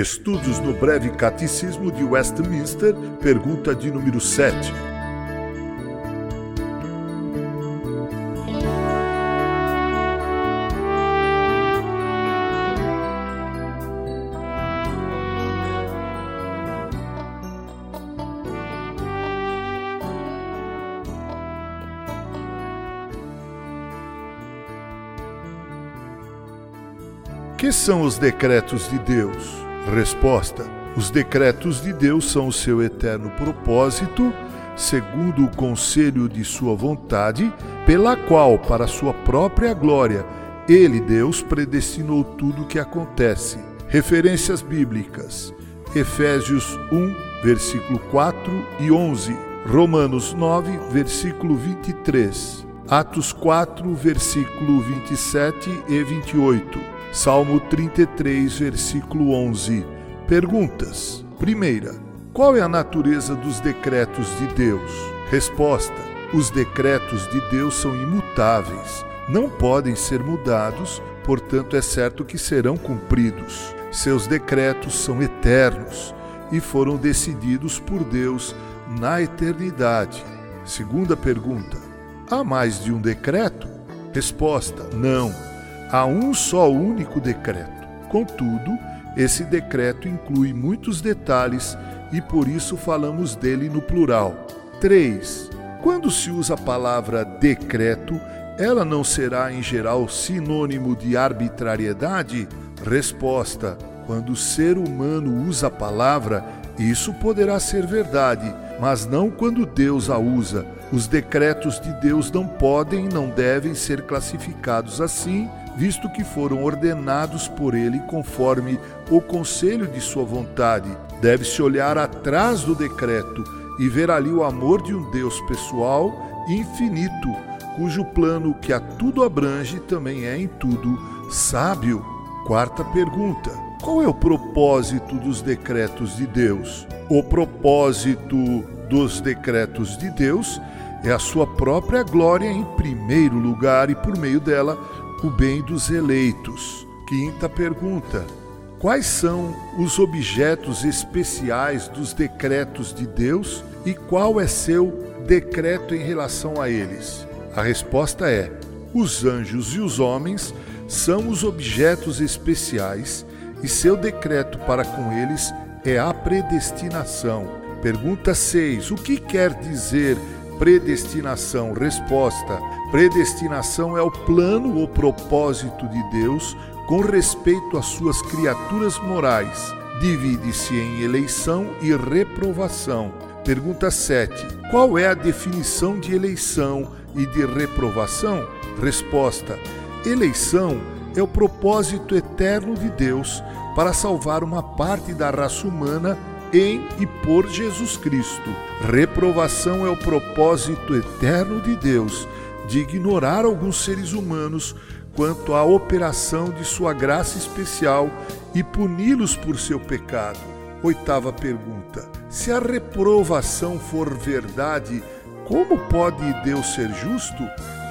Estudos no Breve Catecismo de Westminster, pergunta de número 7. Que são os decretos de Deus? Resposta: Os decretos de Deus são o seu eterno propósito, segundo o conselho de sua vontade, pela qual, para sua própria glória, ele, Deus, predestinou tudo o que acontece. Referências bíblicas: Efésios 1, versículo 4 e 11, Romanos 9, versículo 23, Atos 4, versículo 27 e 28. Salmo 33, versículo 11. Perguntas. Primeira: Qual é a natureza dos decretos de Deus? Resposta: Os decretos de Deus são imutáveis, não podem ser mudados, portanto, é certo que serão cumpridos. Seus decretos são eternos e foram decididos por Deus na eternidade. Segunda pergunta: Há mais de um decreto? Resposta: Não há um só único decreto. Contudo, esse decreto inclui muitos detalhes e por isso falamos dele no plural. 3. Quando se usa a palavra decreto, ela não será em geral sinônimo de arbitrariedade? Resposta: quando o ser humano usa a palavra, isso poderá ser verdade, mas não quando Deus a usa. Os decretos de Deus não podem e não devem ser classificados assim, visto que foram ordenados por ele conforme o conselho de sua vontade. Deve-se olhar atrás do decreto e ver ali o amor de um Deus pessoal infinito, cujo plano que a tudo abrange também é em tudo sábio. Quarta pergunta: qual é o propósito dos decretos de Deus? O propósito dos decretos de Deus é a sua própria glória em primeiro lugar e por meio dela o bem dos eleitos. Quinta pergunta: Quais são os objetos especiais dos decretos de Deus e qual é seu decreto em relação a eles? A resposta é: os anjos e os homens são os objetos especiais e seu decreto para com eles é a predestinação. Pergunta 6: O que quer dizer predestinação? Resposta: Predestinação é o plano ou propósito de Deus com respeito às suas criaturas morais. Divide-se em eleição e reprovação. Pergunta 7. Qual é a definição de eleição e de reprovação? Resposta: Eleição é o propósito eterno de Deus para salvar uma parte da raça humana em e por Jesus Cristo. Reprovação é o propósito eterno de Deus de ignorar alguns seres humanos quanto à operação de sua graça especial e puni-los por seu pecado. Oitava pergunta: Se a reprovação for verdade, como pode Deus ser justo?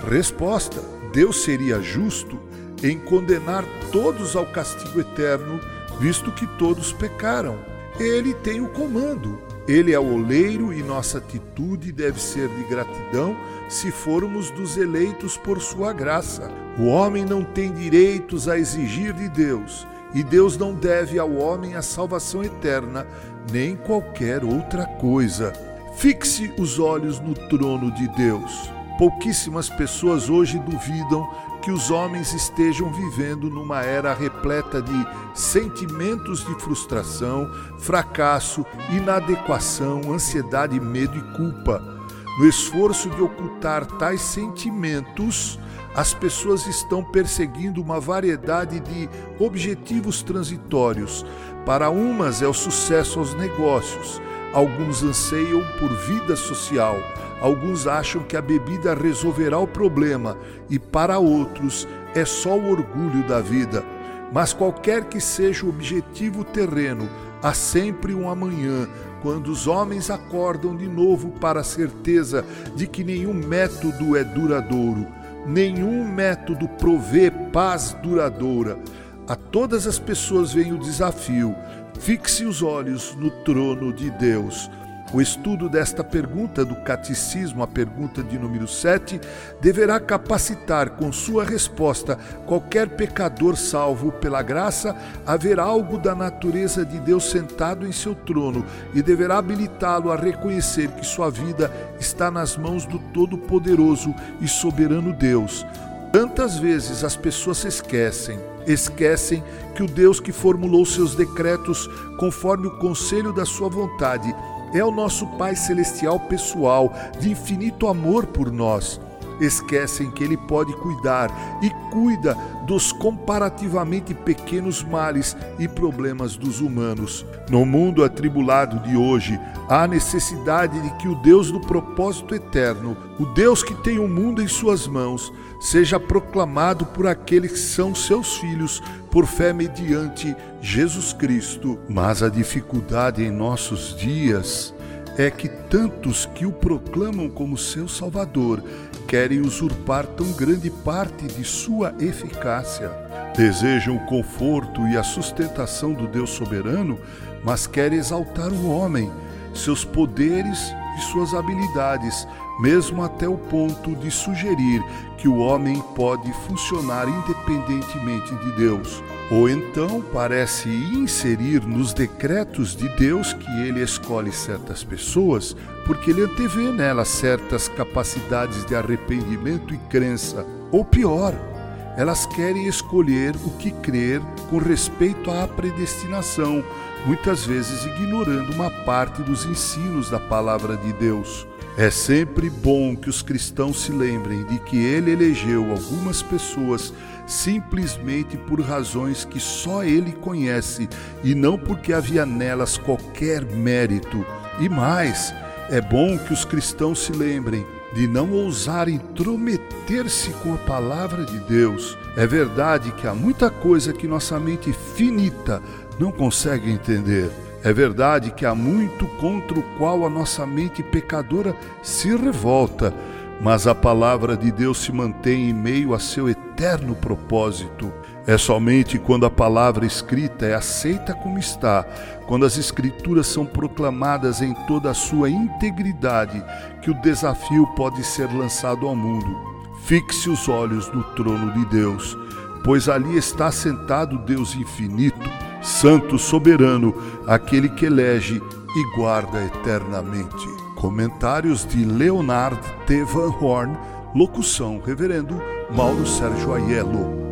Resposta: Deus seria justo em condenar todos ao castigo eterno, visto que todos pecaram. Ele tem o comando. Ele é o oleiro e nossa atitude deve ser de gratidão se formos dos eleitos por sua graça. O homem não tem direitos a exigir de Deus, e Deus não deve ao homem a salvação eterna, nem qualquer outra coisa. Fixe os olhos no trono de Deus. Pouquíssimas pessoas hoje duvidam que os homens estejam vivendo numa era repleta de sentimentos de frustração, fracasso, inadequação, ansiedade, medo e culpa. No esforço de ocultar tais sentimentos, as pessoas estão perseguindo uma variedade de objetivos transitórios. Para umas é o sucesso aos negócios, alguns anseiam por vida social Alguns acham que a bebida resolverá o problema e para outros é só o orgulho da vida. Mas qualquer que seja o objetivo terreno, há sempre um amanhã, quando os homens acordam de novo para a certeza de que nenhum método é duradouro, nenhum método provê paz duradoura. A todas as pessoas vem o desafio Fixe os olhos no trono de Deus. O estudo desta pergunta do Catecismo, a pergunta de número 7, deverá capacitar com sua resposta qualquer pecador salvo pela graça a ver algo da natureza de Deus sentado em seu trono e deverá habilitá-lo a reconhecer que sua vida está nas mãos do Todo-Poderoso e Soberano Deus. Tantas vezes as pessoas se esquecem, esquecem que o Deus que formulou seus decretos conforme o conselho da sua vontade é o nosso Pai Celestial pessoal, de infinito amor por nós. Esquecem que Ele pode cuidar e cuida dos comparativamente pequenos males e problemas dos humanos. No mundo atribulado de hoje, há necessidade de que o Deus do propósito eterno, o Deus que tem o mundo em suas mãos, seja proclamado por aqueles que são seus filhos por fé mediante Jesus Cristo. Mas a dificuldade em nossos dias é que tantos que o proclamam como seu Salvador querem usurpar tão grande parte de sua eficácia. Desejam o conforto e a sustentação do Deus soberano, mas querem exaltar o homem, seus poderes suas habilidades, mesmo até o ponto de sugerir que o homem pode funcionar independentemente de Deus. Ou então parece inserir nos decretos de Deus que ele escolhe certas pessoas porque ele antevê nelas certas capacidades de arrependimento e crença. Ou pior, elas querem escolher o que crer com respeito à predestinação, muitas vezes ignorando uma parte dos ensinos da palavra de Deus. É sempre bom que os cristãos se lembrem de que ele elegeu algumas pessoas simplesmente por razões que só ele conhece e não porque havia nelas qualquer mérito. E mais, é bom que os cristãos se lembrem de não ousar intrometer-se com a palavra de Deus. É verdade que há muita coisa que nossa mente finita não consegue entender. É verdade que há muito contra o qual a nossa mente pecadora se revolta, mas a palavra de Deus se mantém em meio a seu eterno propósito. É somente quando a palavra escrita é aceita como está, quando as Escrituras são proclamadas em toda a sua integridade, que o desafio pode ser lançado ao mundo. Fixe os olhos no trono de Deus, pois ali está sentado Deus infinito Santo soberano, aquele que elege e guarda eternamente. Comentários de Leonard T. Van Horn, locução Reverendo Mauro Sérgio Aiello.